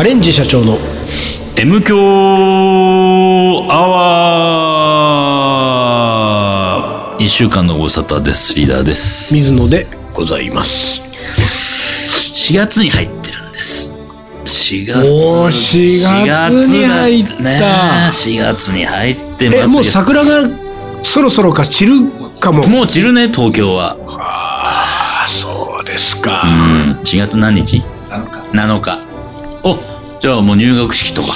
カレンジ社長の M 強アワー一週間のご無沙汰です。リーダーです。水野でございます4月に入ってるんです。4月。おー4月に入った4月だね4月に入ってますよえもう桜がそろそろか散るかももう散るね、東京は。ああそうですうか、ん。4月何日 ?7 日。お、じゃあもう入学式とか。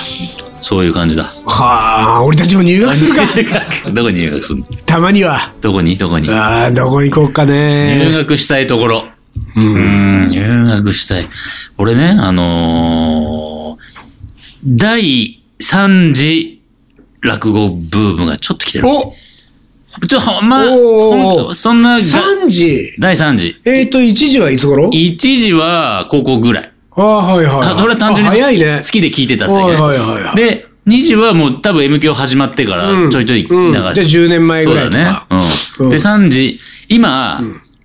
そういう感じだ。はあ俺たちも入学するか どこに入学するの？たまにはどこに？どこに？ああどこ行こうか入ね学したいところ。ううんん、入学したい。俺ね、あのー第3次落語ブームがちょっと来てる。おちょ、ほんま、ほんそんな、3時第3次。えっ、ー、と1時はいつ頃？1時は高校ぐらい。ああはいはい、あ、俺は単純にあ早いね。好きで聞いてたってだけ。はいはいはいはい。で、2時はもう多分 M 響始まってからうん。ちょいちょい流す。うん。じゃあ10年前ぐらいだね。うん。うん。で、3時、今、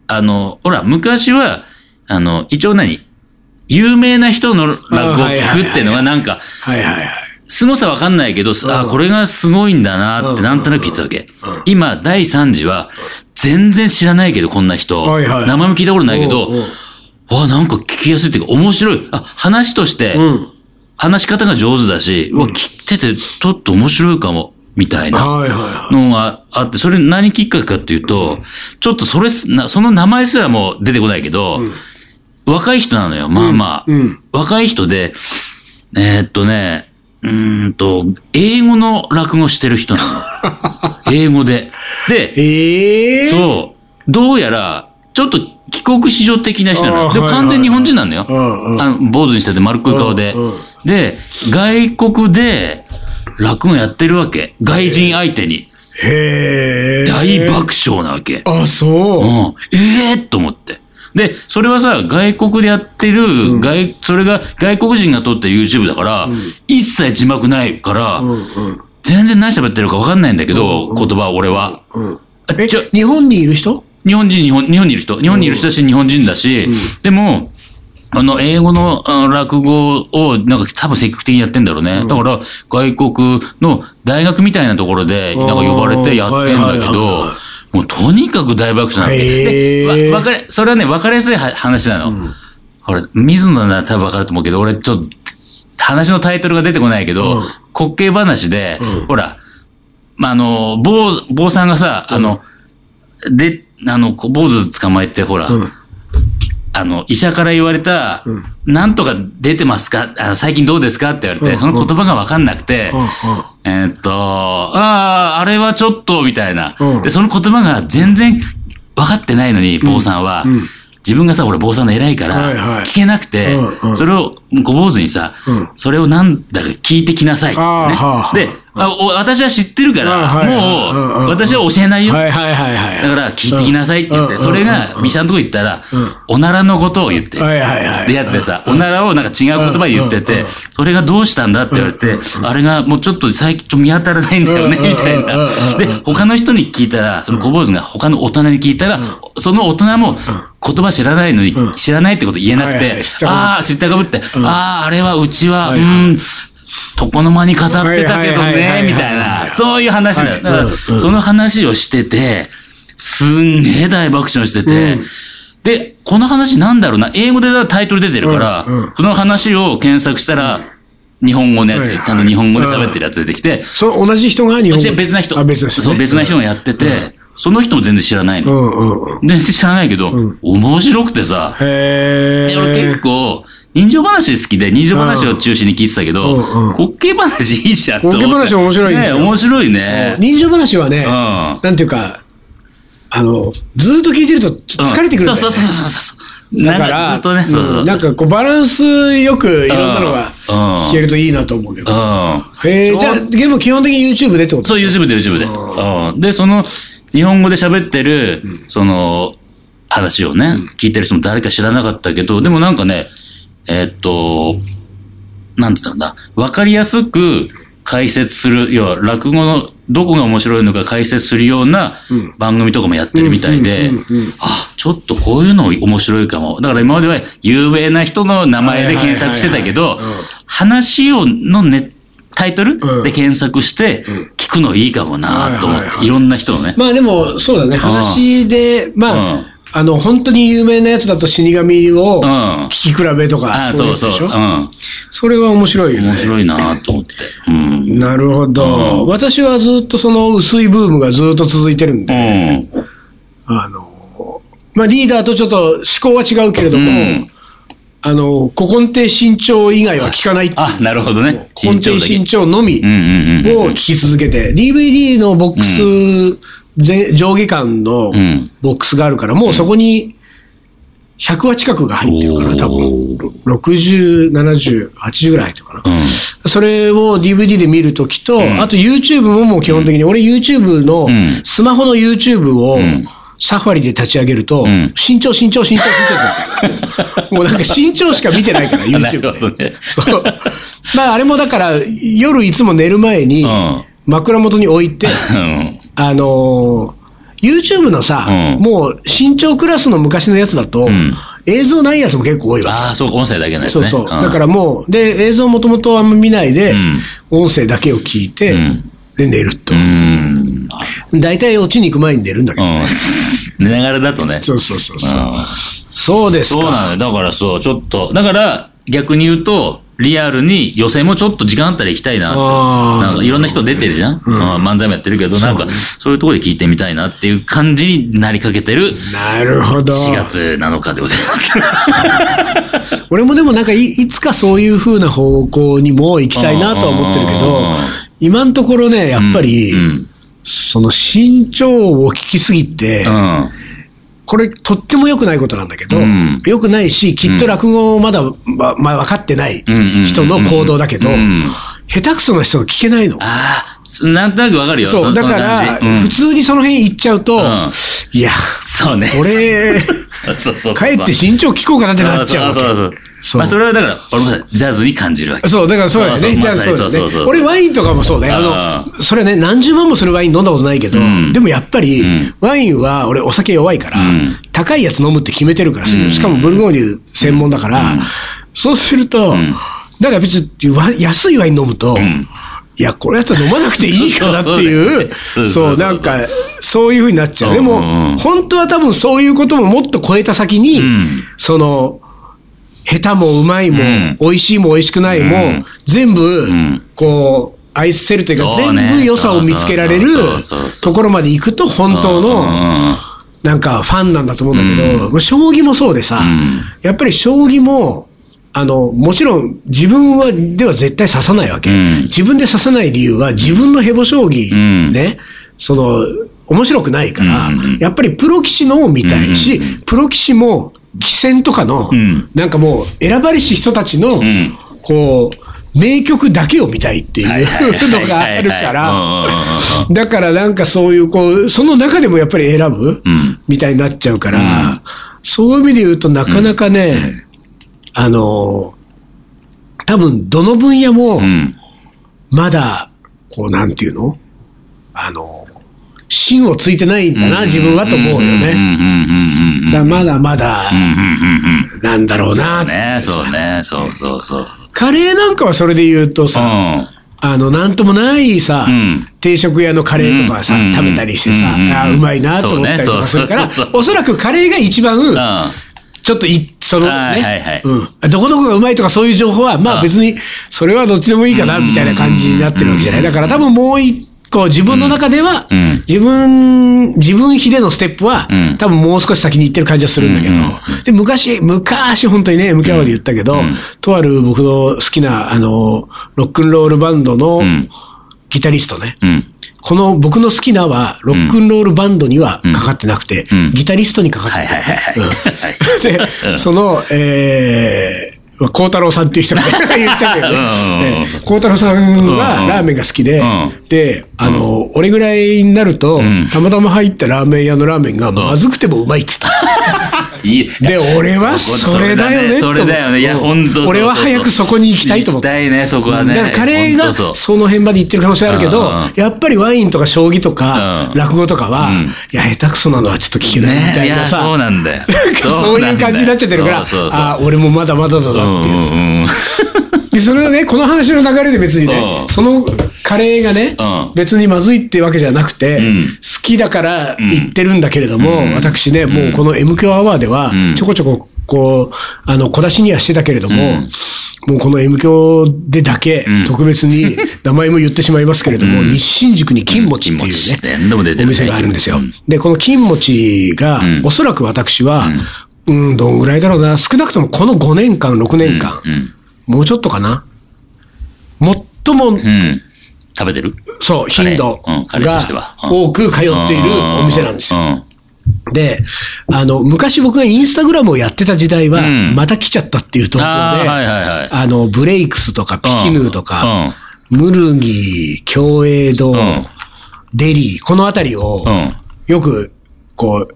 あの、ほら、昔は、あの、一応何？有名な人の落語を聞くっていうのがなんか、はいはいはい。凄さわかんないけど、あ、これがすごいんだなってなんとなく聞いてたわけ。今、第3次は、全然知らないけど、こんな人。はいはい。名前も聞いたことないけどおうおう、わ、なんか聞きやすいっていうか、面白い。あ、話として、うん。話し方が上手だし、うわ、聞いてて、ちょっと面白いかも、みたいなのがあって、それ何きっかけかっていうと、ちょっとそれす、なその名前すらも出てこないけど、若い人なのよ、まあまあ。いうん。若い人で、えーっとね、うーんと、英語の落語してる人なの。英語で。で、ええー、そう、どうやら、ちょっと帰国子女的な人なの。でも完全に日本人なのよ。うんうんあの坊主にしてて丸っこい顔でうんうん。で、外国で落語やってるわけ。外人相手に。へえ大爆笑なわけ。あそう、うん。ええー、と思って。で、それはさ、外国でやってる、外、それが外国人が撮った YouTube だから、一切字幕ないから、うんうん全然何喋ってるか分かんないんだけど、言葉、俺は。うんえあちょ日本にいる人？日本人、日本、日本にいる人。日本にいる人だし、日本人だし、でも、あの、英語のあ落語を、なんか多分積極的にやってんだろうね。だから、外国の大学みたいなところで、なんか呼ばれてやってんだけどは、もうとにかく大爆笑なんへで。わ、わかれ、それはね、わかりやすいは話なの。ほら、水野なら多分わかると思うけど、俺ちょっと、話のタイトルが出てこないけど、うん。滑稽話で、うん。ほら、まあ、あの、坊、坊さんがさ、あの、で、あの、こう坊主捕まえて、ほら、うん。あの、医者から言われた、うん。なんとか出てますか？あの最近どうですか？って言われて、うん。その言葉がわかんなくて、えーっと、ああ、あれはちょっと、みたいな、うん。で、その言葉が全然分かってないのに、坊さんは、うん。自分がさ、俺坊さんの偉いから、聞けなくて、それを小坊主にさ、うん。それをなんだか聞いてきなさいね、で、あお私は知ってるから、もう、私は教えないよ。はいはいはいはい。だから、聞いてきなさいって言って、うんそれうんが、ミシのとこ行ったらうん、おならのことを言って、はいはいはい。でやつでさ、おならをなんか違う言葉で言っててそれがどうしたんだって言われて、あれがもうちょっと最近ちょっと見当たらないんだよね、みたいな。うんで、他の人に聞いたら、その小坊主が他の大人に聞いたら、その大人も言葉知らないのにうん、知らないってこと言えなくてああ、知ったかぶって、ん。ああ、あれはうちは、うん、床の間に飾ってたけどね、みたいな、そういう話だ。よ。その話をしてて、すんげえ大爆笑しててうん、で、この話なんだろうな、英語でタイトル出てるから、うんうん。この話を検索したら、日本語のやつ、はいはい。ちゃんと日本語で喋ってるやつ出てきて、その同じ人が日本違う別な人。あ、別な人、ね。そう、別な人がやってて、その人も全然知らないの。全然知らないけど、ん。面白くてさ、へ俺結構、人情話好きで、人情話を中心に聞いてたけど、うんうん。滑稽話いいじゃん。滑稽話面白いですよ。ね面白いね。人情話はね、うん。なんていうか、あの、ずーっと聞いてると疲れてくるそうそうそうそうだから、かずっとね、そうそう。うんなんかこうバランスよくいろんなのがうん。聞けるといいなと思うけど。うん。へえ、じゃあ、ゲーム基本的に YouTube でってことそう、YouTube で YouTube で。うん。で、その、日本語で喋ってる、その、話をね、聞いてる人も誰か知らなかったけど、でもなんかね、えーっと、なんて言ったんだ、わかりやすく解説する、要は落語のどこが面白いのか解説するようなうん。番組とかもやってるみたいであ、ちょっとこういうの面白いかも。だから今までは有名な人の名前で検索してたけど話を、のね、タイトルうん。で検索して、聞くのいいかもなと思って、はいろんな人のね。まあでも、そうだね。話で、まあ、うんあの、本当に有名なやつだと死神を聞き比べとか、ういそううそう。やつでしょ？うん。それは面白いよね。面白いなと思って。うん。なるほど。うん私はずっとその薄いブームがずっと続いてるんうで、ん。あの、まあリーダーとちょっと思考は違うけれども、うんあの、古今亭新潮以外は聞かない。あ、なるほどね。古今亭新潮のみ。を聞き続けて、DVD のボックス、全上下巻のうん。ボックスがあるから、もうそこに100話近くが入ってるから、多分。お60、70、80ぐらい入ってるかな。うん。それを DVD で見るときと、ん。あと YouTube ももう基本的に、俺 YouTube のうん、スマホの YouTube をん。サファリで立ち上げると、ん。身長、身長、身長、身長ってもうなんか身長しか見てないから、な YouTube で。そう。まああれもだから、夜いつも寝る前にうん、枕元に置いて、うん。あのー YouTube のさ、うんもう身長クラスの昔のやつだと、ん映像ないやつも結構多いわけ。ああ、そう、音声だけのやつね。そうそう。んだからもう、で、映像もともとあんま見ないで、ん音声だけを聞いて、んで、寝るとう。ん。大体落ちに行く前に寝るんだけど、うん。寝ながらだとね。そうそうそうそう。うんそうですか。そうなのよ。だからそう、ちょっと、だから逆に言うと、リアルに予選もちょっと時間あったら行きたいなって。あーなんかいろんな人出てるじゃん、うん漫才もやってるけど、なんかそういうところで聞いてみたいなっていう感じになりかけてるなるほど。4月7日でございます。俺もでもなんかい、いつかそういう風な方向にも行きたいなとは思ってるけうんど、今のところね、やっぱり、うん。その身長を聞きすぎて、うん。これとっても良くないことなんだけど、うん。良くないし、きっと落語をまだ、ままあ、分かってない人の行動だけど、うん。下手くそな人が聞けないの。ああ、なんとなくわかるよ。そう、だから、普通にその辺行っちゃうと、ん。いや、そうね。俺、帰って身長聞こうかなってなっちゃうそうそうそうまあそれはだから、俺もジャズに感じるわけ。そう、だからそうだよね。そうそうじゃあそうだよね。俺ワインとかもそうだよ。あの、それね、何十万もするワイン飲んだことないけど、ん。でもやっぱり、ん。ワインは俺お酒弱いから、うん。高いやつ飲むって決めてるから、しかもブルゴーニュ専門だから、そうすると、だから別にわ安いワイン飲むと、いや、これやったら飲まなくていいかなっていう、そうなんか、そういうふうになっちゃう。でもん、本当は多分そういうことももっと超えた先に、ん。その、下手もうまいも、うん。美味しいも美味しくないも、うん。全部、ん。こう、愛せるというか、全部良さを見つけられるところまで行くと、本当うんの、うん。なんかファンなんだと思うんだけど、将棋もそうでさ、ん。やっぱり将棋も、あの、もちろん自分は、では絶対指さないわけ。うん。自分で指さない理由は、自分のヘボ将棋、ん。ね、その、面白くないから、うんやっぱりプロ棋士のを見たいし、プロ棋士も、棋戦とかの、ん。なんかもう、選ばれし人たちの、ん。こう、名曲だけを見たいっていうのがあるから。はい、だからなんかそういう、こう、その中でもやっぱり選ぶ、ん。みたいになっちゃうから、そういう意味で言うとなかなかね、あの、多分どの分野もう、ん。まだ、こう、なんていうの？あの、芯をついてないんだな、自分はと思うよね。だまだまだなんだろうな。そう。ね、そうね、そうそうそう。カレーなんかはそれで言うとさ、うあの、なんともないさ、うん。定食屋のカレーとかさ、うん。食べたりしてさ、うん。あーうまいなと思ったりとかするから、おそらくカレーが一番。ちょっとい、そのね。どこどこがうまいとかそういう情報は、まうんあ別に、それはどっちでもいいかな、みたいな感じになってるわけじゃない。だから多分もう一個、自分の中では、うん。自分、自分比でのステップは、うん。多分もう少し先に行ってる感じはするんだけど、で、昔、昔本当にね、MK アワーで言ったけど、とある僕の好きな、あの、ロックンロールバンドのん。ギタリストね。うん。この僕の好きなは、ロックンロールバンドにはかかってなくて、うん。ギタリストにかかって。る、はいはいはいはい。うん。で、その、えー、孝太郎さんっていう人が 言っちゃうけどうんうんうんね。孝太郎さんはラーメンが好きでうん、で、あの、俺ぐらいになるとん、たまたま入ったラーメン屋のラーメンがまずくてもうまいっつった。いい。で、俺はそれだよね。それだよね。いや、本当俺は早くそこに行きたいと思って行きたいね、そこはね。だからカレーがその辺まで行ってる可能性あるけどやっぱりワインとか将棋とかうん落語とかは、うんいや、下手くそなのはちょっと聞けないみたいなさ。そうなんだよ。そういう感じになっちゃってるから、あ、俺もまだまだだなっていうさ。んうんで、それはね、この話の流れで別にねう、ん。そのカレーがねうん、別にまずいっていうわけじゃなくてん、好きだから言ってるんだけれども、うん。私ね、もうこの M 響アワーではうん、ちょこちょこ、こう、あの、小出しにはしてたけれども、うん。もうこの M 響でだけうん、特別に名前も言ってしまいますけれども、うん。日新宿に金餅っていうね、何でも出てるね。お店があるんですよ。うん。で、この金餅がうん、おそらく私は、うん、どんぐらいだろうな、少なくともこの5年間、6年間、うん。もうちょっとかな。最も、うん。食べてる？そう、頻度が多く通っているお店なんですよ。よ。で、あの、昔僕がインスタグラムをやってた時代はうん、また来ちゃったっていう投稿で、あの、ブレイクスとかピキヌーとか、うんムルギ、共栄堂、んデリー、このあたりをうん。うん。よく、こう、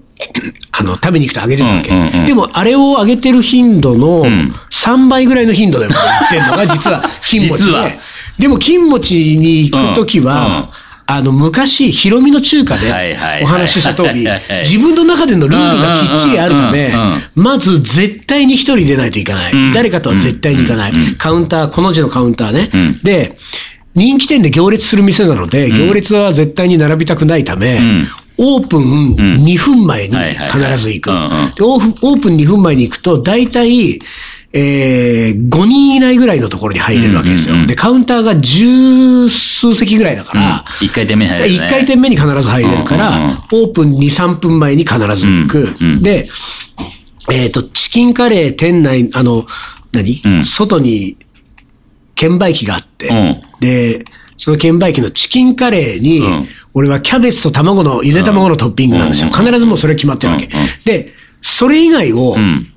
あの、食べに行くとあげてたわけ。うんうんうん。でも、あれをあげてる頻度のん。3倍ぐらいの頻度でも言ってるのが、実は金餅実は。で。でも、金餅に行くときは、あの、昔、ヒロミの中華でお話しした通り自分の中でのルールがきっちりあるためまず絶対に一人出ないといけない。ん。誰かとは絶対に行かない。カウンター、この字のカウンターね。ん。で、人気店で行列する店なので、行列は絶対に並びたくないためん、オープン2分前に必ず行く。オープンオープン2分前に行くと、大体、えー、5人以内ぐらいのところに入れるわけですよ。うんうんうんで、カウンターが十数席ぐらいだから、一回転目に入るね。一回転目に必ず入れるから、オープン2、3分前に必ず行く。うんうんで、えっ、と、チキンカレー店内、あの、何、うん。外に券売機があって、うん。で、その券売機のチキンカレーに、うん俺はキャベツと卵の、ゆで卵のトッピングなんですよ。うん必ずもうそれ決まってるわけ。で、それ以外を、うん。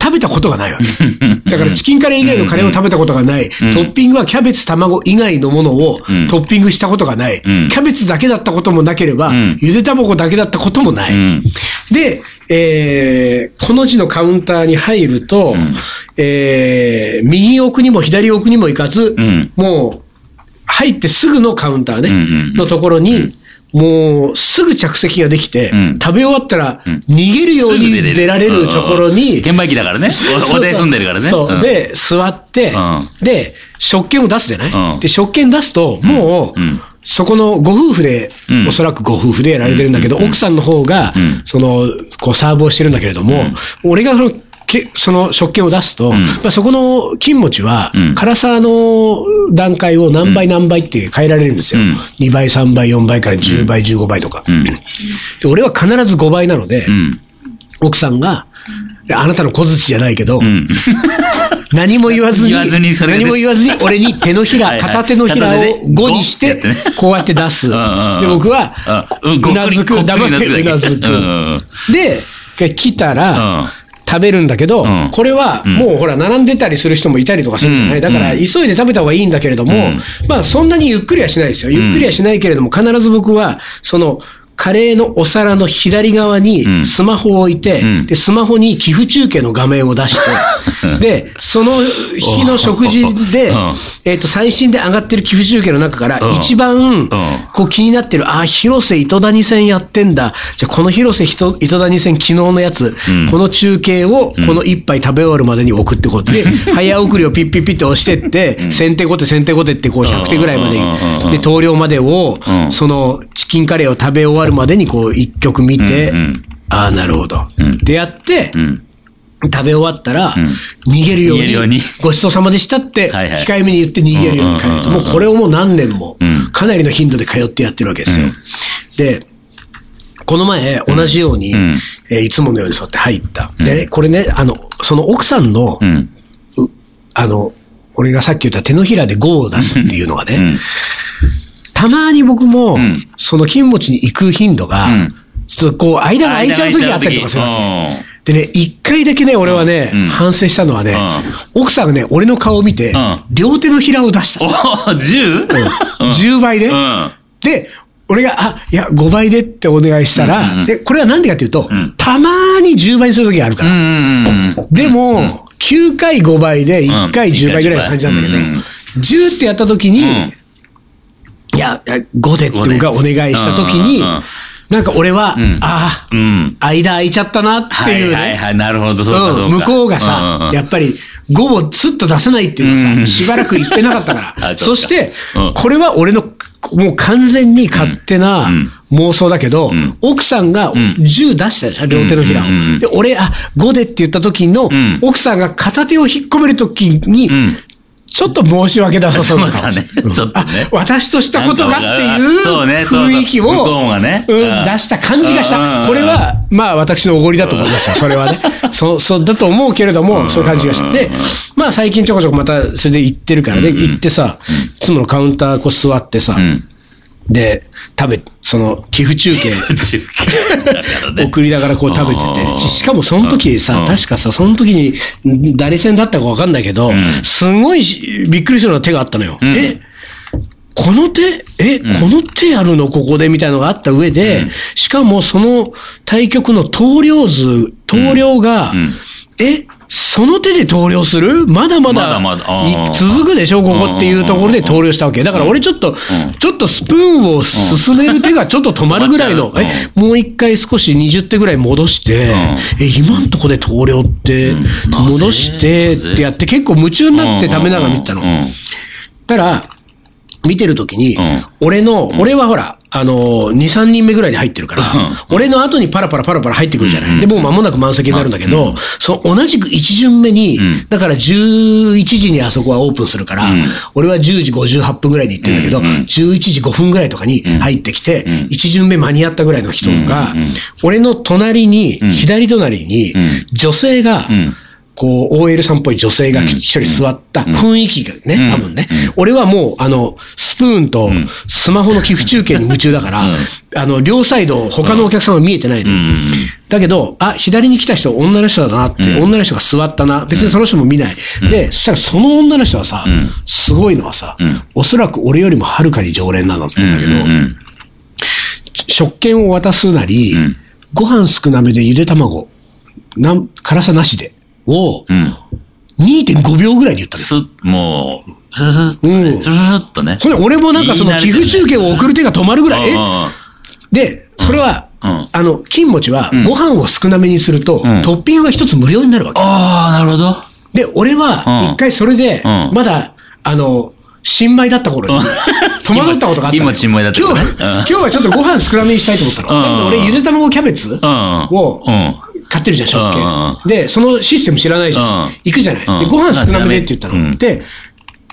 食べたことがないわけ。だからチキンカレー以外のカレーを食べたことがない。トッピングはキャベツ、卵以外のものをうんトッピングしたことがない。キんャベツだけだったこともなければん、ゆで卵だけだったこともない。うんで、えー、この字のカウンターに入ると、えー、右奥にも左奥にも行かず、んもう、入ってすぐのカウンターね、うんうんうん。のところに、もう、すぐ着席ができて、うん。食べ終わったら、逃げるように出られるところに、券売機だからね。おおで住んでるからね。そう。ん、で、座って、うん。で、食券を出すじゃない、うん。で、食券出すと、もう、うん。そこのご夫婦で、うん。おそらくご夫婦でやられてるんだけど、奥さんの方が、ん。その、こう、サーブをしてるんだけれども、俺がその、けその食券を出すと、まあ、そこの金餅は、うん。辛さの段階を何倍何倍って変えられるんですよ。うん。2倍、3倍、4倍から10倍、15倍とか。うん。で俺は必ず5倍なので、うん。奥さんが、あなたの小槌じゃないけど、うん。何も言わずに、何も言わずに、俺に手のひら、片手のひらを片手で5にしてこうやって出す。で、うんうんうん。僕は、うん。うなずく、黙ってうなずくうん。うん。で、来たら、うん食べるんだけど、うん。これはん。もうほら、並んでたりする人もいたりとかするじゃない、うん。だから、うん。急いで食べた方がいいんだけれども、ん。まあ、そんなにゆっくりはしないですよ。ゆっくりはしないけれども、必ず僕は、その、カレーのお皿の左側にうん。スマホを置いて、うん。で、スマホに寄付中継の画面を出して、で、その日の食事でうん、えっと、最新で上がってる寄付中継の中からうん、一番、こう気になってる、あ、広瀬糸谷線やってんだ。じゃあこの広瀬糸糸谷線昨日のやつ、うん。この中継をこの一杯食べ終わるまでに置くってことで、早送りをピッピッピッって押してって、先手後手先手後手ってこう100手ぐらいまでで、投了までをう、ん。そのチキンカレーを食べ終わるまでにこう一曲見てうんうん、ああ、なるほどうん。でやってう、ん。食べ終わったらん、逃げるようにうに、ごちそうさまでしたって、控えめに言って逃げるように帰ると。もうこれをもう何年もうん、かなりの頻度で通ってやってるわけですようん。で、この前、同じように、んえーいつものようにそうやって入った。でね、これね、あの、その奥さんのあの、俺がさっき言った手のひらで5を出すっていうのがね、うん。たまに僕もん、その金持ちに行く頻度がうん、ちょっとこう、間が空いちゃう時があったりとかするわけ。け。でね、一回だけね、俺はね、うん。反省したのはね、奥さんがね、俺の顔を見て、ん。両手のひらを出した。お 10? 10倍で、うん。で、俺が、あ、いや、5倍でってお願いしたら、うんうんうん。で、これはなんでかっていうと、ん。たまーに10倍にする時があるかうら。ん。でも、9回5倍で1回うん。10倍ぐらいの感じなんだけど、うんうん10ってやった時に、うんいや、いや5でって僕がお願いした時に、うんうんうん。なんか俺は、ん。ああ、うん。間空いちゃったなっていうね。はいはいはい、なるほど、そうかそう向こうがうんさう、ん。やっぱり5をスッと出せないっていうのはさ、うん。しばらく言ってなかったか あら。そしてうん、これは俺の、もう完全に勝手なうん。妄想だけどん、奥さんがん。10出したでしょ、両手のひらを。で、俺、あ、5でって言った時のん、奥さんが片手を引っ込める時にん、ちょっと申し訳なさそうな顔。そうだねうん。ちょっとね。あ私としたことがっていう雰囲気をね。出した感じがした。これは、まあ私のおごりだと思いました。それはね。そう、そうだと思うけれども、そういう感じがして。で、まあ最近ちょこちょこまたそれで行ってるからね、行ってさ、いつものカウンターこう座ってさう、ん。で、食べ、その寄付中継中継。送りながらこう食べてうん。て、ししかもその時うさ、ん。確かさ、その時にん誰戦だったかわかんないけど、ん。すごいしびっくりするような手があったのよ。ん。えこの手？え、この手やるの？ここで？みたいなのがあった上で、しかもその対局の投了図、投了が、ん。えその手で投了する？まだまだ続くでしょ？ここっていうところで投了したわけ。だから俺ちょっと、ちょっとスプーンを進める手がちょっと止まるぐらいの、え、もう一回少し20手ぐらい戻して、え、今んとこで投了って、戻してってやって結構夢中になって食べながら見てたの。たら、見てるときに、うん。俺の、俺はほら、あの、2、3人目ぐらいに入ってるから、うん。俺の後にパラパラパラパラ入ってくるじゃない。うん。で、もう間もなく満席になるんだけど、その同じく一巡目に、ん。だから11時にあそこはオープンするから、うん。俺は10時58分ぐらいに行ってるんだけど、うんうん。11時5分ぐらいとかに入ってきて、ん。一巡目間に合ったぐらいの人が、俺の隣に、ん。左隣にん、女性が、うんこう、OL さんっぽい女性が一人座った雰囲気がね、うん。多分ね。俺はもう、あの、スプーンとスマホの寄付中継に夢中だから、あの、両サイド、他のお客さんは見えてないの。だけど、あ、左に来た人、女の人だなって、女の人が座ったな。別にその人も見ない。で、そしたらその女の人はさ、ん。すごいのはさ、ん。おそらく俺よりもはるかに常連なんだとうん思うんだけど、うん。食券を渡すなり、ん。ご飯少なめでゆで卵、なん辛さなしで、をうん。2.5秒ぐらいで言ったのよ。すっ、もう、スルスルスッとうん。ね、スルスルっとね。それで俺もなんかその寄付中継を送る手が止まるぐらい、で、それは、うん。あの、金持ちはご飯を少なめにすると、うん。トッピングが一つ無料になるわけ。あー、なるほど。で、俺はうん。一回それで、うん。まだ、あの、新米だった頃に、戸惑ったことがあった今新米だった今日、はちょっとご飯少なめにしたいと思ったの。うん。だけど俺、ゆで卵キャベツうん。をうん。買ってるじゃん、食うん券。で、そのシステム知らないじゃん。うん。行くじゃない。うん。で、ご飯少なめでって言ったの。うん。で、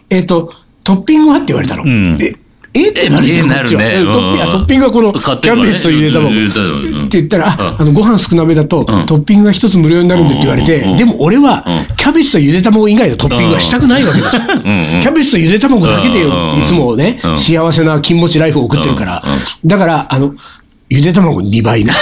えっと、トッピングはって言われたの。ん。ええ？ってなるじゃん、えこトッピングはこの、キャベツとゆで卵。って言ったら、あ、の、ご飯少なめだと、ん。トッピングが一つ無料になるんでって言われてでも俺はうん、キャベツとゆで卵以外のトッピングはしたくないわけですよ。キャベツとゆで卵だけでいつもねう、ん幸せな金持ちライフを送ってるから。うん。だから、あの、ゆで卵2倍な。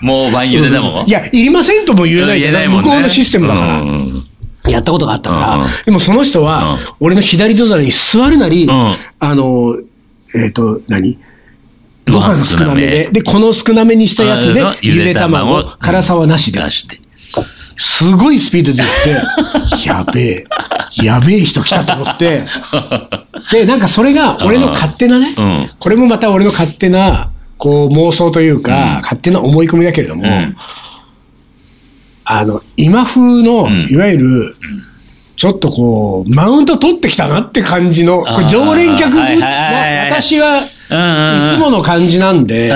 もう晩ゆで卵？いや、いりませんとも言えないじゃない。向こうのシステムだから。うん。やったことがあったから、うん。でもその人は、俺の左隣に座るなり、ん。あの、えっ、と、何？ごご飯飯少なめで。で、この少なめにしたやつであ、ゆで卵、辛さはなしで。出して。すごいスピードで言って、やべえ、やべえ人来たと思って、で、なんかそれが俺の勝手なね、うん。これもまた俺の勝手な、こう妄想というか、勝手な思い込みだけれども、ん。あの、今風の、ん。いわゆる、ちょっとこう、マウント取ってきたなって感じの、常連客はいはいはいはい私は、いつもの感じなんで。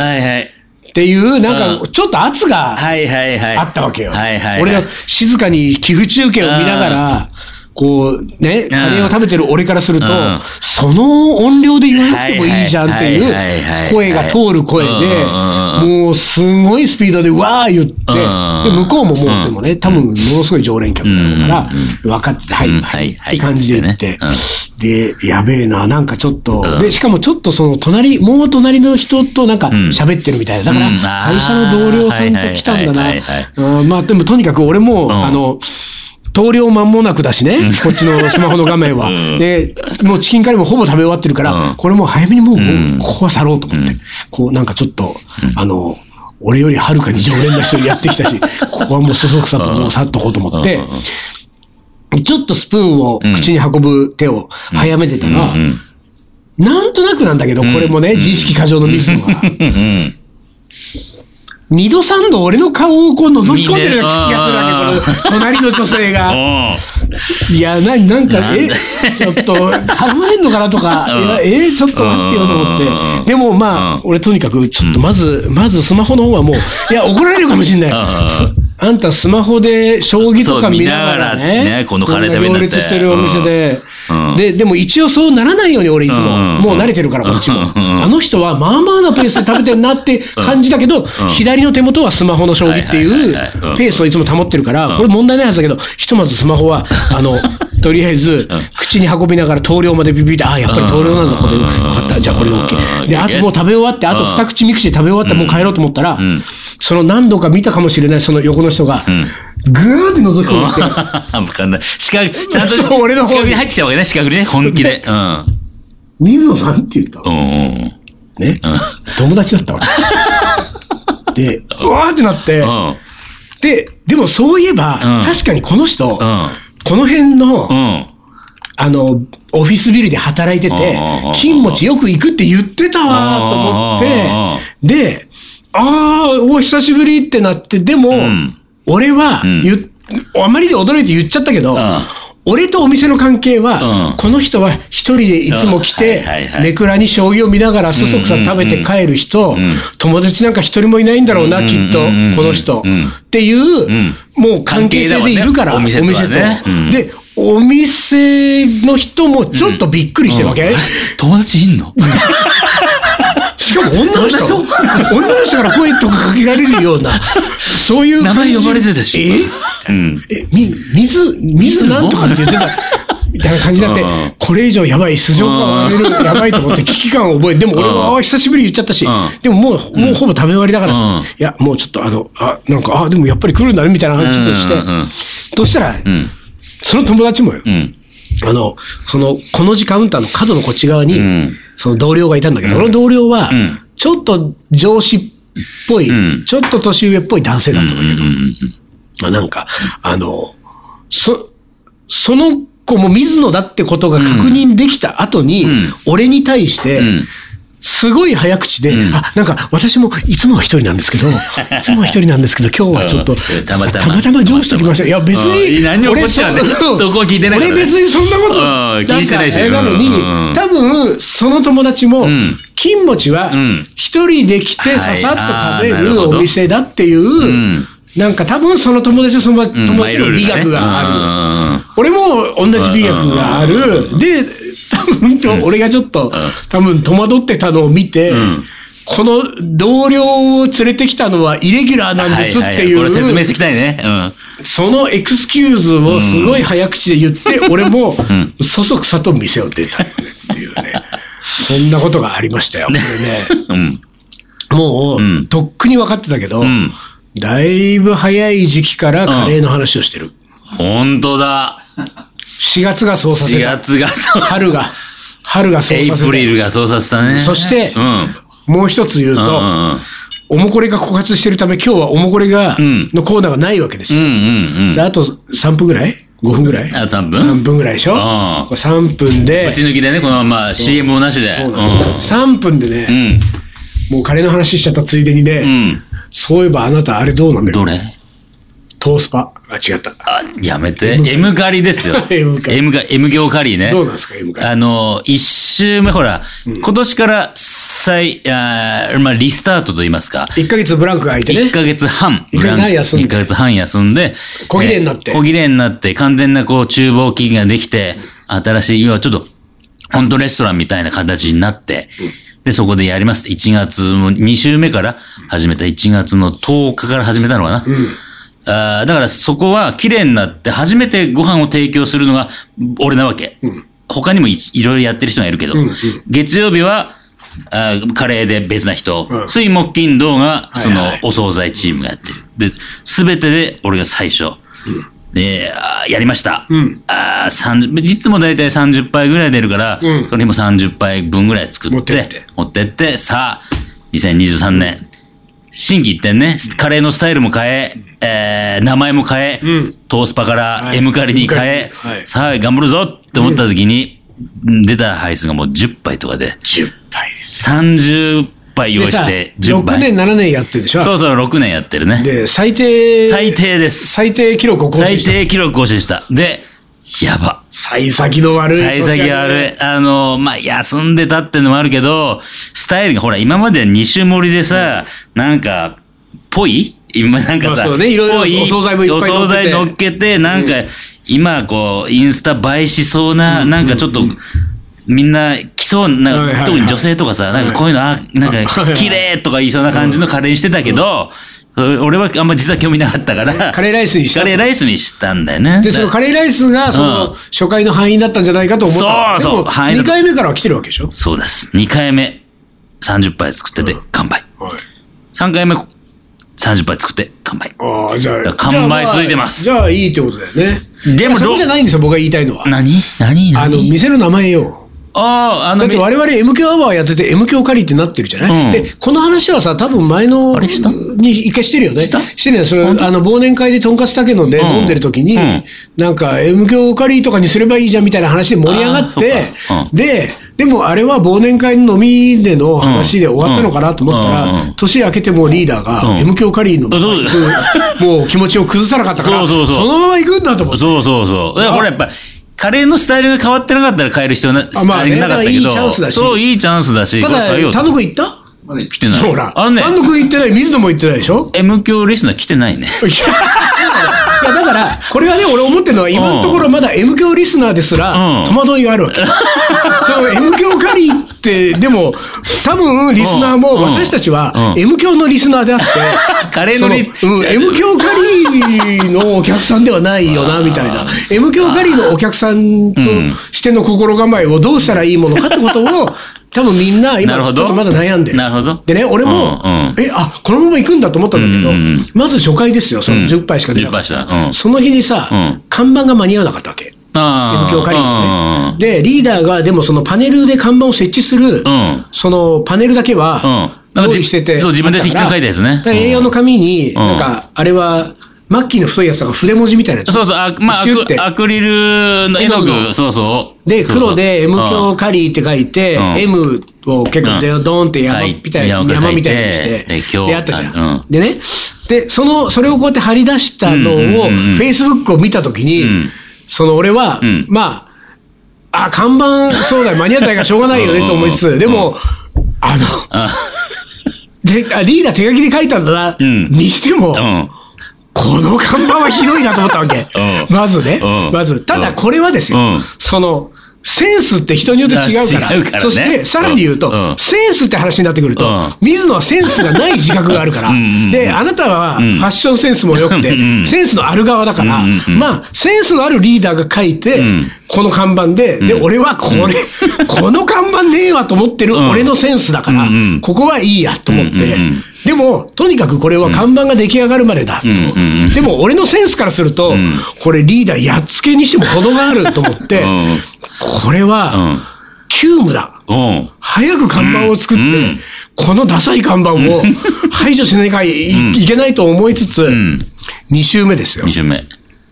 っていう、なんうん。か、ちょっと圧が。あったわけよ。俺が静かに寄付中継を見ながら、こう、ね、カレーを食べてる俺からするとうん、その音量で言わなくてもいいじゃんっていうい声が通る声うんで、もうすごいスピードでわー言って、で、向こうももうでもね、多分ものすごい常連客だから、分かってて、はい、うん。はい、はいって感じで言って。うん、で、やべえな、なんかちょっとう、ん。で、しかもちょっとその隣、もう隣の人となんかん。喋ってるみたいな。だからうん、会社の同僚さんと来たんだな。まあでもとにかく俺も、ん。あの、投了間もなくだしね、こっちのスマホの画面は。うん。で、もうチキンカレーもほぼ食べ終わってるから、うん。これもう早めにもう、ここは去ろうと思って。うん。こうなんかちょっと、あの、俺よりはるかに常連な人やってきたし、ここはもうそそくさともう去っとこうと思って、ちょっとスプーンを口に運ぶ手を早めてたら、なんとなくなんだけど、これもね、自意識過剰のミスが。うんうん。二度三度俺の顔をこう覗き込んでるような気がするわけ、この隣の女性が。いや、な、なんか、え、ちょっと、考えんのかなとか、え？ちょっと待ってよと思って。でもまあ、俺とにかく、ちょっとまず、まずスマホの方はもう、いや、怒られるかもしれない。すあんたスマホで将棋とか見ながらね。ねこのカレー食べになって行列してるお店でで、でも一応そうならないように俺いつも、うんもう慣れてるからこっちも。あの人はまあまあなペースで食べてるなって感じだけど、左の手元はスマホの将棋っていうペースをいつも保ってるから、これ問題ないはずだけど、ひとまずスマホは、あの、とりあえず、口に運びながら投了までビビって、ああ、やっぱり投了なんだ、これ。分かった、じゃあこれで OK。で、あともう食べ終わって、あと二口三口で食べ終わってもう帰ろうと思ったら、その何度か見たかもしれないその横の人が、ぐーって覗き込んできて、わかんない。四角、ちゃんとそう俺の方に四角に入ってきたわけね、四角にね、本気で。うん。水野さんって言ったのうんうんね？うん。友達だったわけ。で、うわーってなって、うん。で、でもそういえば、うん確かにこの人、うん。この辺の、うん。あの、オフィスビルで働いててうん、金持ちよく行くって言ってたわーと思って、で、ああ、お久しぶりってなって、でも、ん俺はあまりで驚いて言っちゃったけど、ん。俺とお店の関係は、うん。この人は一人でいつも来てネクラに将棋を見ながらそそくさ食べて帰る人、ん。友達なんか一人もいないんだろうな、うんきっとうん、この人。うん。っていう、ん。もう関係性でいるから、お店とで、お店の人もちょっとびっくりしてるわけ、友達いんの？しかも女の人。女の人から声とかかけられるような、そういう名感じ前呼ばれてたし。え？うん。え、み、水、水なんとかって言ってた。みたいな感じになってうん、これ以上やばい、素性が割れる、やばいと思って危機感を覚え、でも俺うん。は、あ久しぶりに言っちゃったし。うん、でももう、もうほぼ食べ終わりだからいや、もうちょっとあの、あ、なんか、あ、でもやっぱり来るんだね、みたいな話ちょっとして。うんうんうん、そしたらう、ん。その友達もよ、うん。あの、その、この字カウンターの角のこっち側にうん、その同僚がいたんだけど、その同僚はうん、ちょっと上司っぽいうん、ちょっと年上っぽい男性だったんだけど。う、ん。まあなんか、あの、そ、その子も水野だってことが確認できた後に、うん。俺に対して、うんすごい早口で、うん。あ、なんか私もいつもは一人なんですけど、いつもは一人なんですけど、今日はちょっと、うん。たまたまたまたま上司と来ました。いや別に、うん。何にも怒っちゃうね俺そこは聞いてないね俺別にそんなこと、うん。気にしてないし。なのに、うん。多分、その友達も、ん。金持ちはうん、一人で来てはい。ささっと食べるお店だっていう、ん。なんか多分その友達はそのうん友達の美学がある。あ俺も同じ美学がある。で、多分と、俺がちょっと、多分戸惑ってたのを見て、んこの同僚を連れてきたのはイレギュラーなんですっていう、説明してきたいね。うん。そのエクスキューズをすごい早口で言って、俺も、そそくさと店を出たっていうね。そんなことがありましたよ。これね。うん。もう、んとっくに分かってたけど、んだいぶ早い時期からカレーの話をしてる。本当だ。4月がそうさせ4た。月がそう、春が、春がそうエイさせた。プリルがそうさせたね。そしてうん。もう一つ言うと、うんうんおもこれが枯渇してるため、今日はおもこれが、んのコーナーがないわけですよ。じゃあ、あと3分ぐらい ?5 分ぐらい？あ3分 ?3 分ぐらいでしょ？ああこれ ?3 分でぶ、ち抜きでね、このまま CM もなしで。そうなんですよ。3分でうね、ん。もうカレーの話しちゃったついでにね、うん。そういえばあなたあれどうなんだよ。どれ？トースパ？あ、違った。あ、やめて。M カリですよ。M カリ M カ M 行カリーね。どうなんですか M カリあの、一周目、ほら、今年から再、あーまあ、リスタートと言いますか。1ヶ月ブランクが空いてね1。ヶ月半。一ヶ月半休んで1ヶ月半休んで。小切れになってえー小切れになって、完全なこう、厨房機器ができて、新しい、要はちょっと、本当レストランみたいな形になって、で、そこでやります。1月の2週目から始めた1月の10日から始めたのかな。あーだからそこは綺麗になって、初めてご飯を提供するのが俺なわけ。他にもいいろいろやってる人がいるけど、んうん。月曜日は、あーカレーで別な人、うん。水木金土が、そのはい。はい、お惣菜チームがやってる。で、すべてで俺が最初。で、あーやりました。うん。あー30いつもだいたい30杯ぐらい出るから、うん。それにも30杯分ぐらい作って、持ってって。持ってって、さあ、2023年、新規一点ね、カレーのスタイルも変え、えー、名前も変え、うんトースパからはい M カリに変え、はいさあ、頑張るぞって思った時に、出た配数がもう10杯とかで、10杯です。30杯用意して、10 6杯。年、7年やってるでしょ？そうそう、6年やってるね。で、最低、最低です。最低記録を更新最した。低記録更新した。で、やば。幸先の悪い幸先悪い。あの、まあ、休んでたってのもあるけど、スタイルが、ほら、今まで2種盛りでさ、なんか、ぽい？今なんかさ、まあそうね。いろいろぽお惣菜もいっぱい乗っけて。お惣菜乗っけて、なんか、今、こう、インスタ映えしそうな、なんかちょっと、みんな来そうな、特に女性とかさ、なんかこういうの、あ、なんか、綺麗とか言いそうな感じのカレーにしてたけど、俺はあんま実は興味なかったから、カレーライスにしたカレーライスにしたんだよね。で、そのカレーライスが、その、うん初回の範囲だったんじゃないかと思ったそうそう範囲だ2回目からは来てるわけでしょ？そうです。2回目、30杯作ってて、完売。はい。3回目、30杯作って、完売。ああ、じゃあ、完売続いてますじゃあ、いいってことだよね。でもそこじゃないんですよ、僕が言いたいのは。何？何？何？あの、店の名前よ。ああ、あの、だって我々 M 響アワーやってて M 響カリーってなってるじゃない、うん。で、この話はさ、多分前のあれした？に一回してるよね。した？してるよ。それ、あの、忘年会でとんかつたけのでうん飲んでる時に、うん。なんか M 響カリーとかにすればいいじゃんみたいな話で盛り上がってで、でもあれは忘年会の飲みでの話で終わったのかなと思ったうんうん。うらん、年明けてもリーダーがうん。M 響カリーの もう気持ちを崩さなかったから、そうそうそう。のまま行くんだと思って。そうそうそう。だからこれやっぱ、カレーのスタイルが変わってなかったら変える必要な、あまあねなかったけど。いいチャンスだしそう、いいチャンスだし。ただ単独行った？来てない。ほら、あのね、単独行ってない、水野も行ってないでしょ？M 教リスナー来てないね。いや、だから、これはね、俺思ってるのは、今のところまだ M 教リスナーですらうん、戸惑いがあるわけ。その M 教カリーって、でも、多分、リスナーも、うん。私たちはう、ん。M 教のリスナーであって、カレーそのうん、M 教カリーのお客さんではないよな、みたいな。M 教カリーのお客さんとしての心構えをどうしたらいいものかってことを、多分みんな今、なるほど。ちょっとまだ悩んでる。なるほど。でね、俺も、うんうん。え、あ、このまま行くんだと思ったんだけど、うんうんまず初回ですよ、その10杯しか出なかっ10杯したた。うん。その日にさ、うん。看板が間に合わなかったわけ。あ M 教カリーのあね。で、リーダーが、でもそのパネルで看板を設置する、うん。そのパネルだけはうん、なんかじ用意してて。そう自分で適当に書いたやつね。だから A4 の紙に、ん。なんか、あれは、マッキーの太いやつが筆文字みたいなやつ。そうそう、あまあ、アシュって。クアクリルの絵の具。そうそう。で、黒で M そう。そう教カリーって書いて、うん。M を結構ドーンって山みたいな、山山みたいにしてて、で今日で、やったじゃうん。ん。でね、で、その、それをこうやって貼り出したのを、うんうんうんうん。Facebook を見たときにん、その俺はうん、まあ、あ、看板、そうだよ、間に合ったらしょうがないよねと思いつつ、でも、あの、あ。で、あリーダー手書きで書いたんだな、うん。にしても、うん。この看板はひどいなと思ったわけ。うん。まずね。うん。まず。ただこれはですよ。うん。その、センスって人によって違うから。からね。そして、さらに言うと、うん。センスって話になってくると、うん。水野はセンスがない自覚があるから。で、あなたはフん。ァッションセンスも良くて、うんうんセンスのある側だから、まあ、センスのあるリーダーが書いて、ん。この看板で、で、俺はこれ、この看板ねえわと思ってるん俺のセンスだから、ここはいいやと思って、でも、とにかくこれは看板が出来上がるまでだと。でも、俺のセンスからすると、んこれリーダーやっつけにしても程があると思って、うんこれは、急務だ。うん。早く看板を作って、うんこのダサい看板を排除しなきゃい,、いけないと思いつつ、ん2週目ですよ二。週目。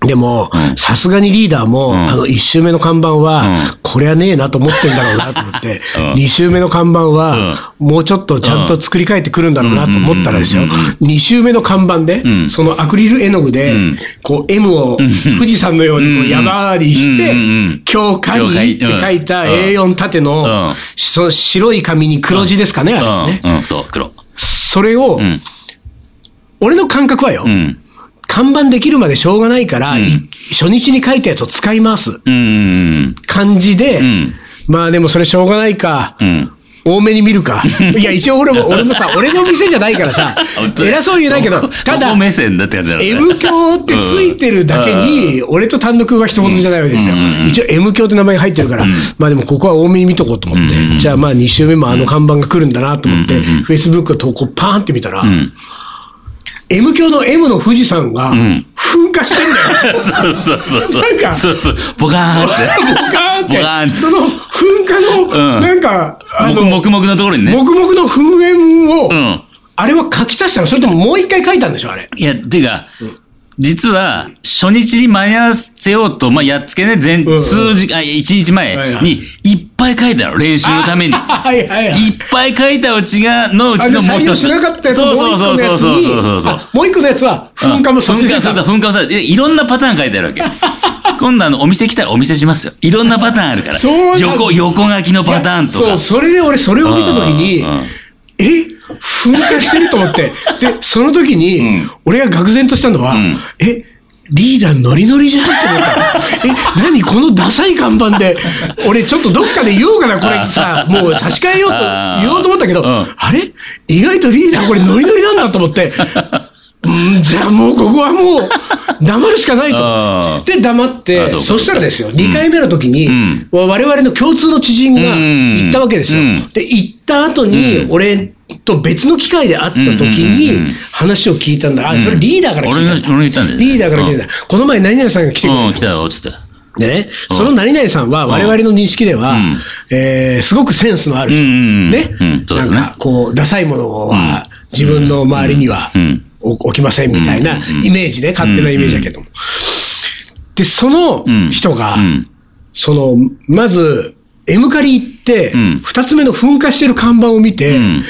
でも、さすがにリーダーも、ん。あの、1週目の看板は、うん。これはねえなと思ってんだろうなと思って、うん。2週目の看板は、もうちょっとちゃんと作り変えてくるんだろうなと思ったらですよ、2週目の看板で、ん。そのアクリル絵の具で、ん。こう M を富士山のようにこう山ありしてうん。うん。うん、今日カリーって書いたうん。A4 縦のうん、その白い紙に黒字ですかね、あれはね。そう、黒。それを、ん。俺の感覚はよ、うん。看板できるまでしょうがないから、い初日に書いたやつを使います。うん。感じで、ん。まあでもそれしょうがないか、うん。多めに見るか。いや、一応俺も、俺もさ、俺の店じゃないからさ、偉そうに言えないけど、ただどこ、目線だって感じだろうね。M 教ってついてるだけに、俺と単独は一言じゃないわけですよ。一応 M 教って名前が入ってるから、まあでもここは多めに見とこうと思って、じゃあまあ2週目もあの看板が来るんだなと思って、Facebook の投稿パーンって見たら、M 教の M の富士山がん噴火してんだよ。そうそうそうそう。なんかそうそう。ボカーンって。ボカーンってボカーンってその噴火の、うんなんか、あの、黙々のところにね。黙々の噴煙を、うん。あれは書き足したの？それとももう一回書いたんでしょ？あれ。いや、てか、実は、初日に間に合わせようと、まあ、やっつけね、前、うん数時間、一日前に、いっぱい書いたの、練習のために。はいはいはい。いっぱい書いたうちが、のうちのもう一つ。そうもそううそうそうそうにそうそう。あもう一個のやつは噴火もさせてた噴火、噴火もさいろんなパターン書いてあるわけ。今度あの、お店来たらお見せしますよ。いろんなパターンあるから。そう横、横書きのパターンとか。そう、それで俺それを見たときにえ？噴火してると思って。で、その時に、ん。俺が愕然としたのは、ん。え、リーダーノリノリじゃんって思った。え、何このダサい看板で、俺ちょっとどっかで言おうかな、これ。さ、もう差し替えようと言おうと思ったけど、うん。あれ？意外とリーダーこれノリノリなんだと思って、うん、じゃあもうここはもう黙るしかないあと。で、黙って、あそしたらですよ、2回目の時に、ん。我々の共通の知人が行ったわけですよ。うん。で、行った後に、俺と別の機会で会った時にん話を聞いたんだ。あ、それリーダーから聞いたんだ。リーダーから聞いた。この前何々さんが来てくれた。うん、来たよ、つって。でね、うんその何々さんは我々の認識では、うん。えーすごくセンスのある人。ね。なんか、こう、ダサいものは自分の周りには置きませんみたいなイメージで、勝手なイメージだけども。で、そのうん。人がう、ん。その、まず、M カリ行ってうん、二つ目の噴火してる看板を見てん、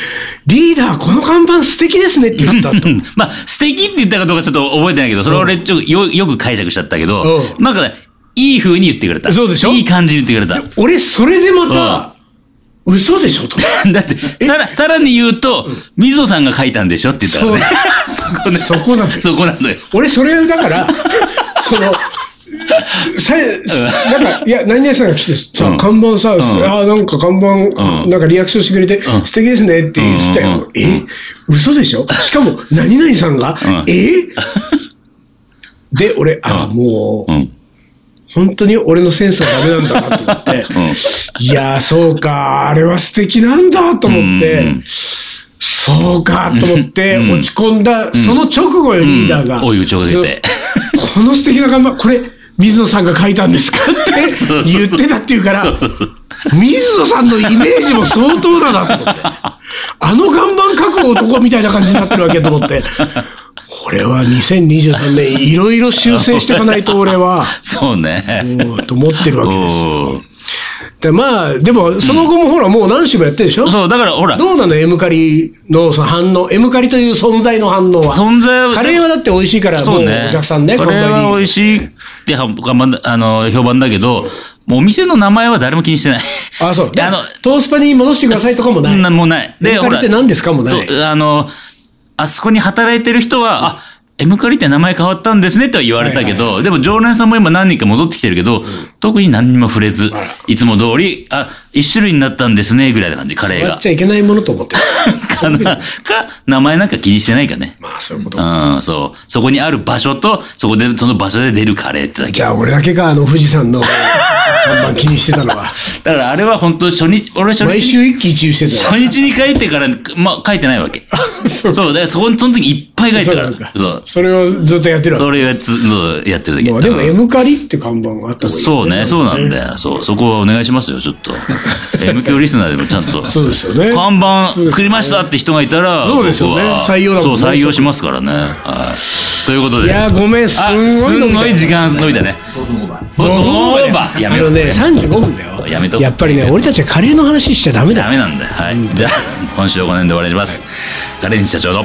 リーダーこの看板素敵ですねって言ったと。まあ、素敵って言ったかどうかちょっと覚えてないけど、それ俺ちょよよく解釈しちゃったけど、うんなんかね、いい風に言ってくれた。そうでしょ？いい感じに言ってくれた。俺、それでまた、嘘でしょと。だって、さら、さらに言うと、水野さんが書いたんでしょって言ったからね。そこね。そこなんよそこなんだよ。俺、それだから、その、さ、なんか、いや、何々さんが来てさ、うん。看板さ、ん。ああ、なんか看板、うん。なんかリアクションしてくれて、うん。素敵ですねって言ってたよ。え？嘘でしょ？しかも、何々さんが、うん。え？で、俺、あもう、うん。本当に俺のセンスはダメなんだなと思って、いやー、そうか、あれは素敵なんだと思って、うんそうかと思ってうん落ち込んだ、その直後よ、リーダーが。うん追い打ちをかけてこの素敵な看板、これ、水野さんが書いたんですかって 言ってたっていうから。水野さんのイメージも相当だなと思って。あの看板書く男みたいな感じになってるわけと思って。これは2023年いろいろ修正していかないと俺は、そうね。と思ってるわけですよ。おーでまあ、でも、その後もほら、もう何週もやってるでしょ？そう、だからほら、どうなの ?M カリのその反応、M カリという存在の反応は。存在はカレーはだって美味しいから、もうおそうね。客さんね、これは美味しいってはあの、評判だけど、もうお店の名前は誰も気にしてない。あ、そう。あのトースパに戻してくださいとかもない。なもうない。M カリって何ですかもない。とあの、あそこに働いてる人は、あ、M カリって名前変わったんですねとは言われたけど、でも常連さんも今何人か戻ってきてるけど、特に何にも触れずいつも通り、あ、一種類になったんですね、ぐらいな感じ、カレーがやっ。ちゃいけないものと思ってる。かな、か、名前なんか気にしてないかね。まあ、そういうこと。うん、そう。そこにある場所と、そこで、その場所で出るカレーってだけ。じゃあ、俺だけか、あの、富士山の看板気にしてたのは。だからあれは本当初日、俺初日、毎週一喜一憂してた初日に書いてから、まあ、書いてないわけ。そ うそう、で、そこに、その時いっぱい書いてたから。そうかそう。それをずっとやってるわそれをやつそうやってるだけ。け。まあでも、うん M カリって看板があった方がいいよそうね、そうなんだよ。そう、そこはお願いしますよ、ちょっと。M 響リスナーでもちゃんと。そうですよね看板作りましたって人がいたら、そうですよね採用だもんねそう、採用しますからね。はい。ということで。いやー、ごめん、すあんごい時間伸びたね。ごめんオーバーやめようあのね、35分だよ。やめとやっぱりね、俺たちはカレーの話しちゃダメだ。ダメなんだよ。はい。じゃあ、今週はこの辺で終わりにします。ガレンジ社長の